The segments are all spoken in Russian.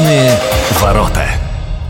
Личные ворота.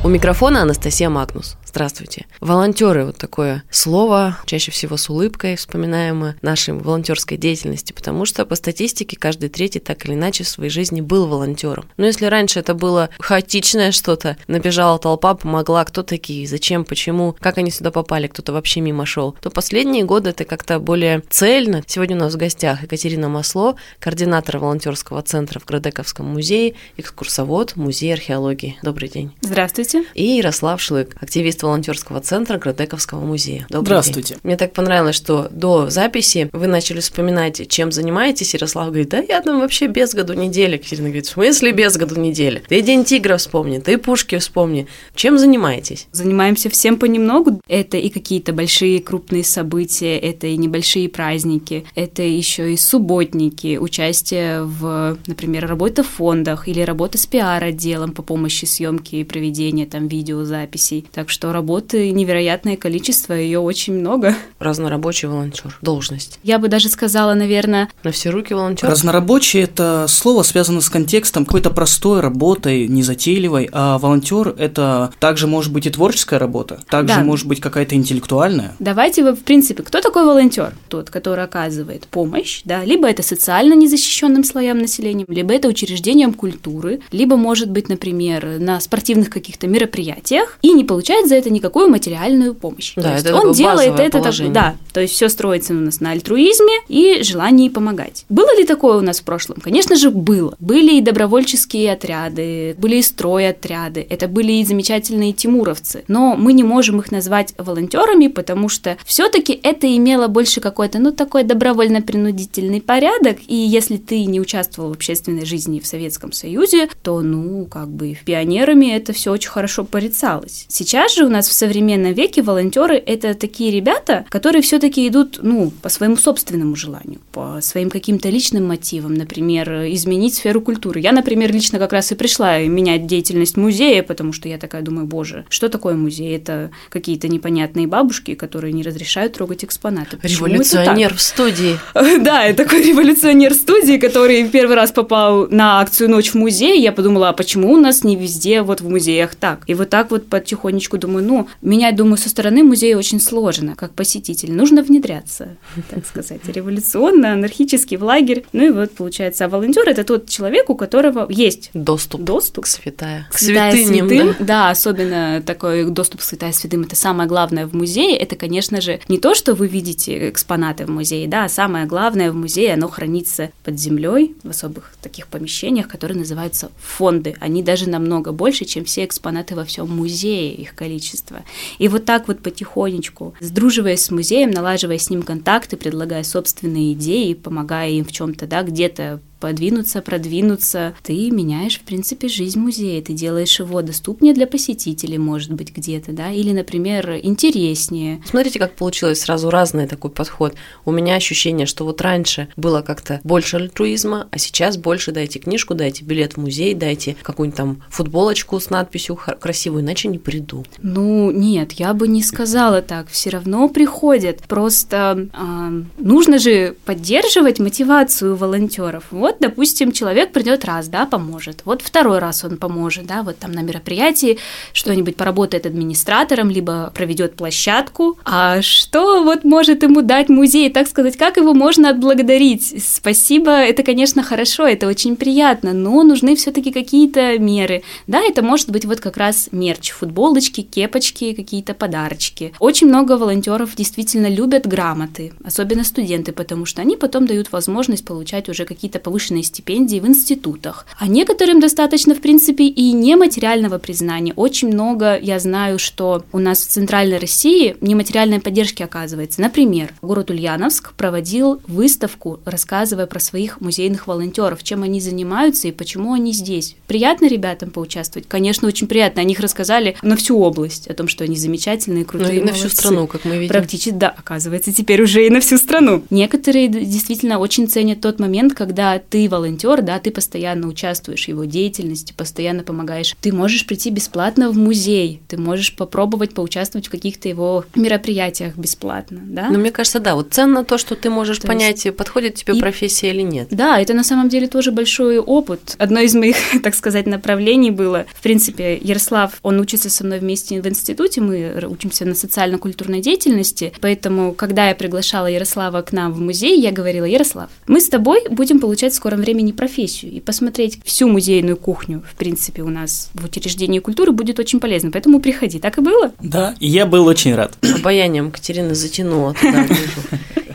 У микрофона Анастасия Магнус. Здравствуйте. Волонтеры, вот такое слово, чаще всего с улыбкой вспоминаем нашей волонтерской деятельности, потому что по статистике каждый третий так или иначе в своей жизни был волонтером. Но если раньше это было хаотичное что-то, набежала толпа, помогла, кто такие, зачем, почему, как они сюда попали, кто-то вообще мимо шел, то последние годы это как-то более цельно. Сегодня у нас в гостях Екатерина Масло, координатор волонтерского центра в Градековском музее, экскурсовод Музея археологии. Добрый день. Здравствуйте. И Ярослав Шлык, активист активист волонтерского центра Градековского музея. Добрый Здравствуйте. День. Мне так понравилось, что до записи вы начали вспоминать, чем занимаетесь. Ярослав говорит, да я там вообще без году недели. Катерина говорит, в смысле без году недели? Ты День тигра вспомни, ты Пушки вспомни. Чем занимаетесь? Занимаемся всем понемногу. Это и какие-то большие крупные события, это и небольшие праздники, это еще и субботники, участие в, например, работа в фондах или работа с пиар-отделом по помощи съемки и проведения там видеозаписей. Так что работы невероятное количество, ее очень много. Разнорабочий волонтер, должность. Я бы даже сказала, наверное... На все руки волонтер. Разнорабочий – это слово связано с контекстом какой-то простой работой, незатейливой, а волонтер – это также может быть и творческая работа, также да. может быть какая-то интеллектуальная. Давайте, в принципе, кто такой волонтер? Тот, который оказывает помощь, да, либо это социально незащищенным слоям населения, либо это учреждением культуры, либо может быть, например, на спортивных каких-то мероприятиях и не получает за это никакую материальную помощь. Да, то есть это он делает это так, да, то есть все строится у нас на альтруизме и желании помогать. Было ли такое у нас в прошлом? Конечно же, было. Были и добровольческие отряды, были и стройотряды, это были и замечательные тимуровцы, но мы не можем их назвать волонтерами, потому что все-таки это имело больше какой-то, ну, такой добровольно-принудительный порядок, и если ты не участвовал в общественной жизни в Советском Союзе, то, ну, как бы пионерами это все очень хорошо порицалось. Сейчас же нас в современном веке волонтеры это такие ребята, которые все-таки идут, ну, по своему собственному желанию, по своим каким-то личным мотивам, например, изменить сферу культуры. Я, например, лично как раз и пришла менять деятельность музея, потому что я такая думаю, боже, что такое музей? Это какие-то непонятные бабушки, которые не разрешают трогать экспонаты. Почему революционер в студии. Да, такой революционер в студии, который первый раз попал на акцию «Ночь в музее». Я подумала, а почему у нас не везде вот в музеях так? И вот так вот потихонечку думаю, думаю, ну, меня, думаю, со стороны музея очень сложно, как посетитель. Нужно внедряться, так сказать, революционно, анархически в лагерь. Ну и вот, получается, а волонтер это тот человек, у которого есть доступ, доступ к святая, к святыням, святым. Да? да, особенно такой доступ к святая святым. Это самое главное в музее. Это, конечно же, не то, что вы видите экспонаты в музее, да, а самое главное в музее, оно хранится под землей в особых таких помещениях, которые называются фонды. Они даже намного больше, чем все экспонаты во всем музее, их количество количество. И вот так вот потихонечку, сдруживаясь с музеем, налаживая с ним контакты, предлагая собственные идеи, помогая им в чем-то, да, где-то подвинуться, продвинуться, ты меняешь, в принципе, жизнь музея, ты делаешь его доступнее для посетителей, может быть, где-то, да, или, например, интереснее. Смотрите, как получилось сразу разный такой подход. У меня ощущение, что вот раньше было как-то больше альтруизма, а сейчас больше дайте книжку, дайте билет в музей, дайте какую-нибудь там футболочку с надписью красивую, иначе не приду. Ну, нет, я бы не сказала так. Все равно приходят. Просто э, нужно же поддерживать мотивацию волонтеров. Вот вот, допустим, человек придет раз, да, поможет. Вот второй раз он поможет, да, вот там на мероприятии что-нибудь поработает администратором, либо проведет площадку. А что вот может ему дать музей, так сказать, как его можно отблагодарить? Спасибо, это, конечно, хорошо, это очень приятно, но нужны все-таки какие-то меры. Да, это может быть вот как раз мерч, футболочки, кепочки, какие-то подарочки. Очень много волонтеров действительно любят грамоты, особенно студенты, потому что они потом дают возможность получать уже какие-то повышенные повышенные стипендии в институтах. А некоторым достаточно, в принципе, и нематериального признания. Очень много я знаю, что у нас в Центральной России нематериальной поддержки оказывается. Например, город Ульяновск проводил выставку, рассказывая про своих музейных волонтеров, чем они занимаются и почему они здесь. Приятно ребятам поучаствовать? Конечно, очень приятно. О них рассказали на всю область, о том, что они замечательные, крутые, Ну и на всю страну, как мы видим. Практически, да, оказывается, теперь уже и на всю страну. Некоторые действительно очень ценят тот момент, когда ты волонтер, да, ты постоянно участвуешь в его деятельности, постоянно помогаешь. Ты можешь прийти бесплатно в музей, ты можешь попробовать поучаствовать в каких-то его мероприятиях бесплатно, да? Ну, мне кажется, да, вот ценно то, что ты можешь то понять, есть... подходит тебе и... профессия или нет. Да, это на самом деле тоже большой опыт. Одно из моих, так сказать, направлений было, в принципе, Ярослав, он учится со мной вместе в институте, мы учимся на социально-культурной деятельности, поэтому, когда я приглашала Ярослава к нам в музей, я говорила, Ярослав, мы с тобой будем получать скором времени профессию и посмотреть всю музейную кухню, в принципе, у нас в учреждении культуры будет очень полезно, поэтому приходи. Так и было? Да, и я был очень рад. Обаянием Катерина затянула туда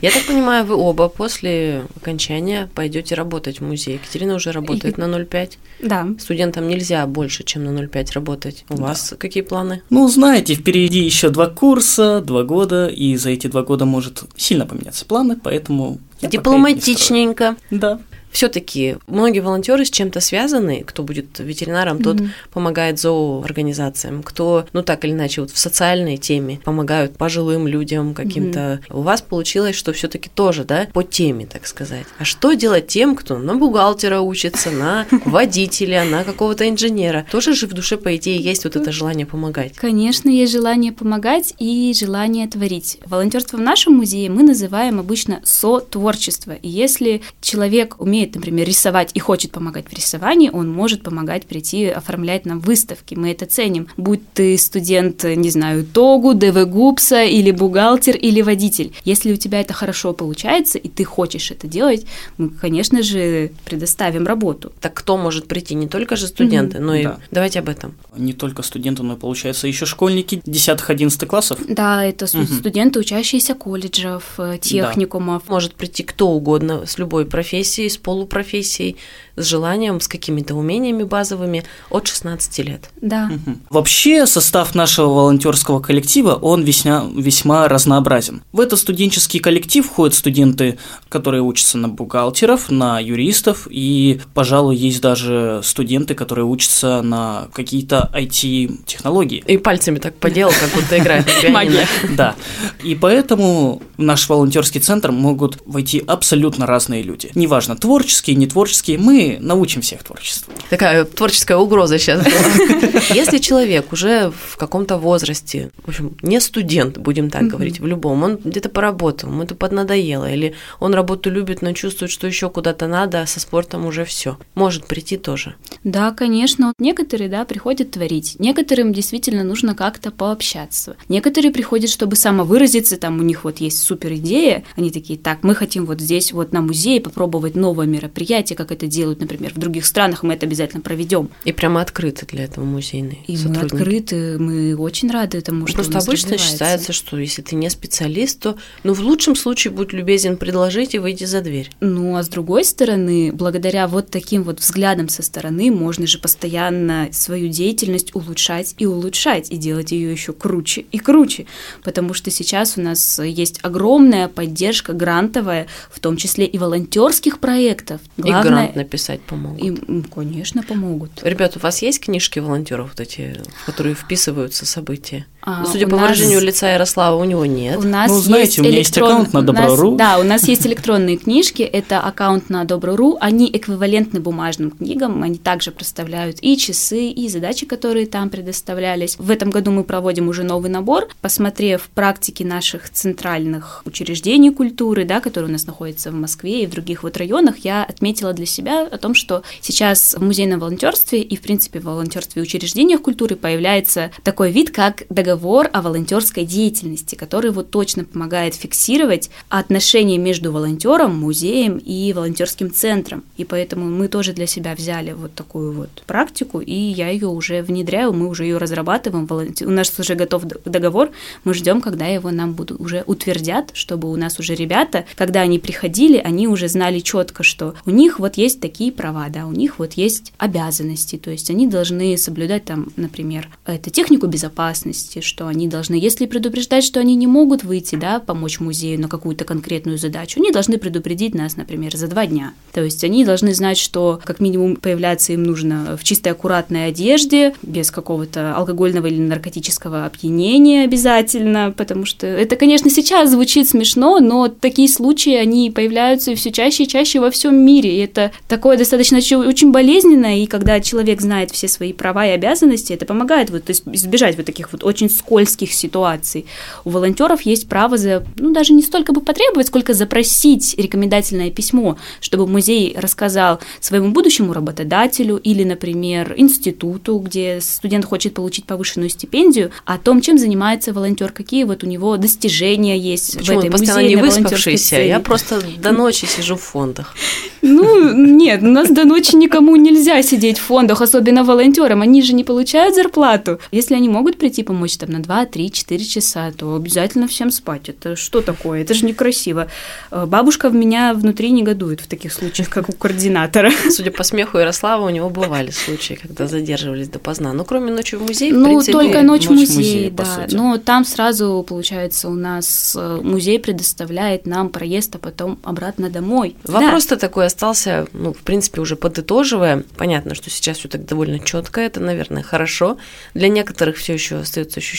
Я так понимаю, вы оба после окончания пойдете работать в музее. Екатерина уже работает на 0,5. Да. Студентам нельзя больше, чем на 0,5 работать. У да. вас какие планы? Ну, знаете, впереди еще два курса, два года, и за эти два года может сильно поменяться планы, поэтому Дипломатичненько. Да все-таки многие волонтеры с чем-то связаны. Кто будет ветеринаром, тот mm-hmm. помогает зооорганизациям. Кто, ну так или иначе, вот в социальной теме помогают пожилым людям каким-то. Mm-hmm. У вас получилось, что все-таки тоже, да, по теме, так сказать. А что делать тем, кто на бухгалтера учится, на водителя, на какого-то инженера? Тоже же в душе, по идее, есть вот это желание помогать. Конечно, есть желание помогать и желание творить. Волонтерство в нашем музее мы называем обычно со-творчество. И если человек умеет умеет, например, рисовать и хочет помогать в рисовании, он может помогать прийти оформлять нам выставки. Мы это ценим. Будь ты студент, не знаю, ТОГУ, ДВ ГУПСа или бухгалтер или водитель. Если у тебя это хорошо получается, и ты хочешь это делать, мы, конечно же, предоставим работу. Так кто может прийти? Не только же студенты, mm-hmm. но и... Да. Давайте об этом. Не только студенты, но, получается, еще школьники 10-11 классов? Да, это mm-hmm. студенты, учащиеся колледжев, э, техникумов. Да. Может прийти кто угодно с любой профессией, с полупрофессией, с желанием, с какими-то умениями базовыми от 16 лет. Да. Угу. Вообще состав нашего волонтерского коллектива, он весьма, весьма разнообразен. В этот студенческий коллектив входят студенты, которые учатся на бухгалтеров, на юристов, и, пожалуй, есть даже студенты, которые учатся на какие-то IT-технологии. И пальцами так поделал, как будто играет на Магия. Да. И поэтому в наш волонтерский центр могут войти абсолютно разные люди. Неважно, творческие, не творческие, мы научим всех творчеству. Такая творческая угроза сейчас. Если человек уже в каком-то возрасте, в общем, не студент, будем так говорить, в любом, он где-то поработал, ему это поднадоело, или он работу любит, но чувствует, что еще куда-то надо, а со спортом уже все. Может прийти тоже. Да, конечно. Некоторые, да, приходят творить. Некоторым действительно нужно как-то пообщаться. Некоторые приходят, чтобы самовыразиться, там у них вот есть супер идея, они такие, так, мы хотим вот здесь вот на музее попробовать новое мероприятие, как это делают делают, например, в других странах, мы это обязательно проведем. И прямо открыты для этого музейные И мы открыты, мы очень рады этому, что Просто обычно считается, что если ты не специалист, то, ну, в лучшем случае, будь любезен предложить и выйти за дверь. Ну, а с другой стороны, благодаря вот таким вот взглядам со стороны, можно же постоянно свою деятельность улучшать и улучшать, и делать ее еще круче и круче, потому что сейчас у нас есть огромная поддержка грантовая, в том числе и волонтерских проектов. Главное, и грант написать писать помогут? И, конечно, помогут. Ребята, у вас есть книжки волонтеров, вот эти, в которые вписываются события? А, ну, судя по нас... выражению лица Ярослава, у него нет. У нас ну, знаете, есть у меня электрон... есть аккаунт на Добро.ру. Да, у нас есть электронные книжки, это аккаунт на Добро.ру, они эквивалентны бумажным книгам, они также представляют и часы, и задачи, которые там предоставлялись. В этом году мы проводим уже новый набор, посмотрев практики наших центральных учреждений культуры, да, которые у нас находятся в Москве и в других вот районах, я отметила для себя о том, что сейчас в музейном волонтерстве и, в принципе, в волонтерстве и учреждениях культуры появляется такой вид, как договор о волонтерской деятельности, который вот точно помогает фиксировать отношения между волонтером, музеем и волонтерским центром. И поэтому мы тоже для себя взяли вот такую вот практику, и я ее уже внедряю, мы уже ее разрабатываем. У нас уже готов договор, мы ждем, когда его нам будут уже утвердят, чтобы у нас уже ребята, когда они приходили, они уже знали четко, что у них вот есть такие права, да, у них вот есть обязанности, то есть они должны соблюдать там, например, это технику безопасности, что они должны, если предупреждать, что они не могут выйти, да, помочь музею на какую-то конкретную задачу, они должны предупредить нас, например, за два дня. То есть они должны знать, что как минимум появляться им нужно в чистой аккуратной одежде, без какого-то алкогольного или наркотического опьянения обязательно, потому что это, конечно, сейчас звучит смешно, но такие случаи, они появляются все чаще и чаще во всем мире, и это такое достаточно очень болезненно, и когда человек знает все свои права и обязанности, это помогает вот, избежать вот таких вот очень скользких ситуаций. У волонтеров есть право за, ну, даже не столько бы потребовать, сколько запросить рекомендательное письмо, чтобы музей рассказал своему будущему работодателю или, например, институту, где студент хочет получить повышенную стипендию, о том, чем занимается волонтер, какие вот у него достижения есть Почему? в этой постоянно не выспавшийся? Я просто до ночи сижу в фондах. Ну, нет, у нас до ночи никому нельзя сидеть в фондах, особенно волонтерам. Они же не получают зарплату. Если они могут прийти помочь там на 2, 3, 4 часа, то обязательно всем спать. Это что такое? Это же некрасиво. Э, бабушка в меня внутри негодует в таких случаях, как у координатора. Судя по смеху Ярослава, у него бывали случаи, когда задерживались допоздна. Ну, кроме ночи в музее, Ну, в принципе, только ночь в музее, по да. Но там сразу, получается, у нас э, музей предоставляет нам проезд, а потом обратно домой. Да. Вопрос-то такой остался, ну, в принципе, уже подытоживая. Понятно, что сейчас все так довольно четко, это, наверное, хорошо. Для некоторых все еще остается ощущение,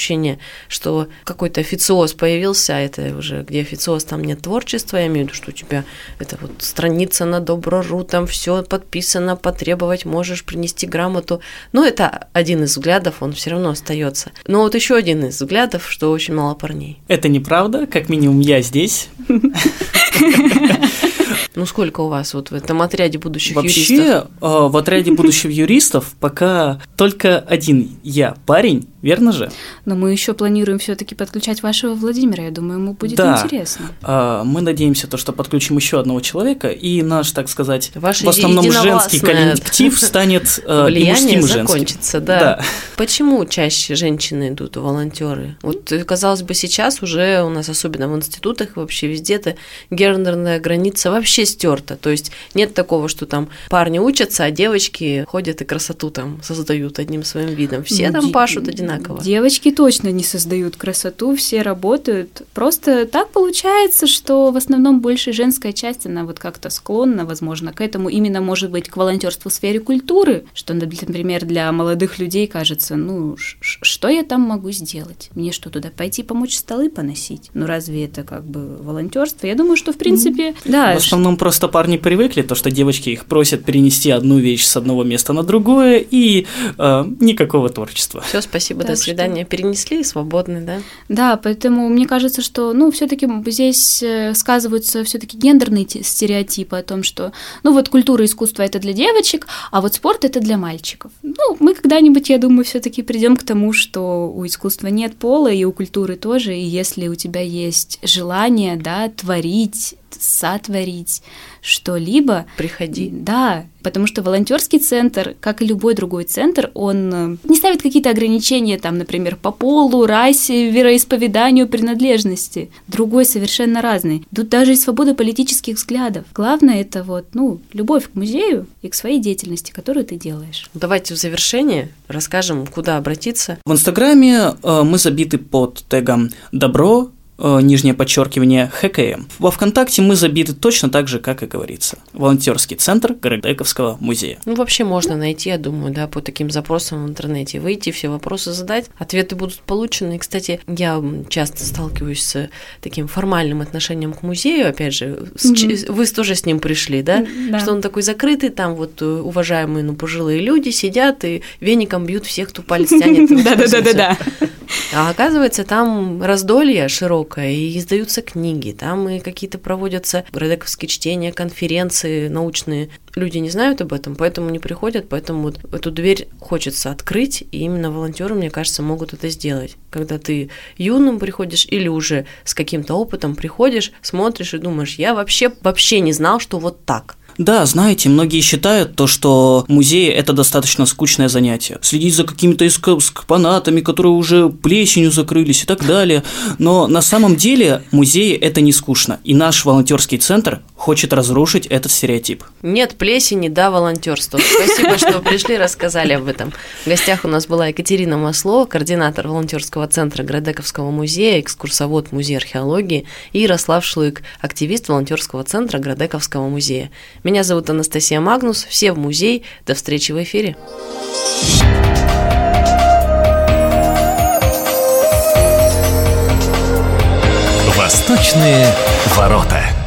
что какой-то официоз появился, а это уже где официоз, там нет творчества, я имею в виду, что у тебя это вот страница на Добро.ру, там все подписано, потребовать можешь принести грамоту. Но это один из взглядов, он все равно остается. Но вот еще один из взглядов, что очень мало парней. Это неправда, как минимум я здесь. Ну сколько у вас вот в этом отряде будущих юристов? Вообще, э, в отряде будущих юристов пока только один я парень, верно же? Но мы еще планируем все-таки подключать вашего Владимира. Я думаю, ему будет Да. интересно. А, Мы надеемся, то, что подключим еще одного человека, и наш, так сказать, Ваше в основном женский коллектив станет э, и мужским, и женским. закончится, да. Почему чаще женщины идут волонтеры? Вот, э, казалось бы, сейчас уже у нас, особенно в институтах, вообще везде эта гендерная граница вообще стерта. То есть нет такого, что там парни учатся, а девочки ходят и красоту там создают одним своим видом. Все Ну, там пашут одинаково. Девочки точно не создают красоту, все работают. Просто так получается, что в основном больше женская часть, она вот как-то склонна, возможно, к этому. Именно, может быть, к волонтерству в сфере культуры, что, например, для молодых людей кажется, ну, что я там могу сделать? Мне что, туда пойти помочь столы поносить? Ну, разве это как бы волонтерство? Я думаю, что, в принципе, да. В основном просто парни привыкли, то, что девочки их просят перенести одну вещь с одного места на другое, и э, никакого творчества. Все, спасибо, Так до что- свидания. Перенесли, свободны, да? Да, поэтому мне кажется, что, ну, все-таки здесь э, сказываются все-таки гендерные те- стереотипы о том, что, ну, вот культура и искусство это для девочек, а вот спорт это для мальчиков. Ну, мы когда-нибудь, я думаю, все-таки придем к тому, что у искусства нет пола и у культуры тоже, и если у тебя есть желание, да, творить, сотворить что-либо, Приходи. да, потому что волонтерский центр, как и любой другой центр, он э, не ставит какие-то ограничения, там, например, по полу, расе, вероисповеданию, принадлежности. Другой совершенно разный. Тут даже и свобода политических взглядов. Главное это вот, ну, любовь к музею и к своей деятельности, которую ты делаешь. Давайте в завершение расскажем, куда обратиться. В Инстаграме э, мы забиты под тегом «добро», нижнее подчеркивание ХКМ. Во ВКонтакте мы забиты точно так же, как и говорится. Волонтерский центр Городековского музея. Ну, вообще можно найти, я думаю, да, по таким запросам в интернете. Выйти, все вопросы задать, ответы будут получены. И, кстати, я часто сталкиваюсь с таким формальным отношением к музею, опять же, с ч- вы тоже с ним пришли, да? Да. Что он такой закрытый, там вот э, уважаемые, ну, пожилые люди сидят и веником бьют всех, кто палец тянет. экспозицию. А оказывается, там раздолье широкое, и издаются книги, там и какие-то проводятся градековские чтения, конференции научные. Люди не знают об этом, поэтому не приходят, поэтому вот эту дверь хочется открыть, и именно волонтеры, мне кажется, могут это сделать. Когда ты юным приходишь или уже с каким-то опытом приходишь, смотришь и думаешь, я вообще вообще не знал, что вот так. Да, знаете, многие считают то, что музей – это достаточно скучное занятие. Следить за какими-то экспонатами, которые уже плесенью закрылись и так далее. Но на самом деле музей – это не скучно. И наш волонтерский центр хочет разрушить этот стереотип. Нет плесени, да волонтерство. Спасибо, что пришли, рассказали об этом. В гостях у нас была Екатерина Масло, координатор волонтерского центра Градековского музея, экскурсовод Музея археологии, и Ярослав Шлык, активист волонтерского центра Градековского музея. Меня зовут Анастасия Магнус. Все в музей. До встречи в эфире. Восточные ворота.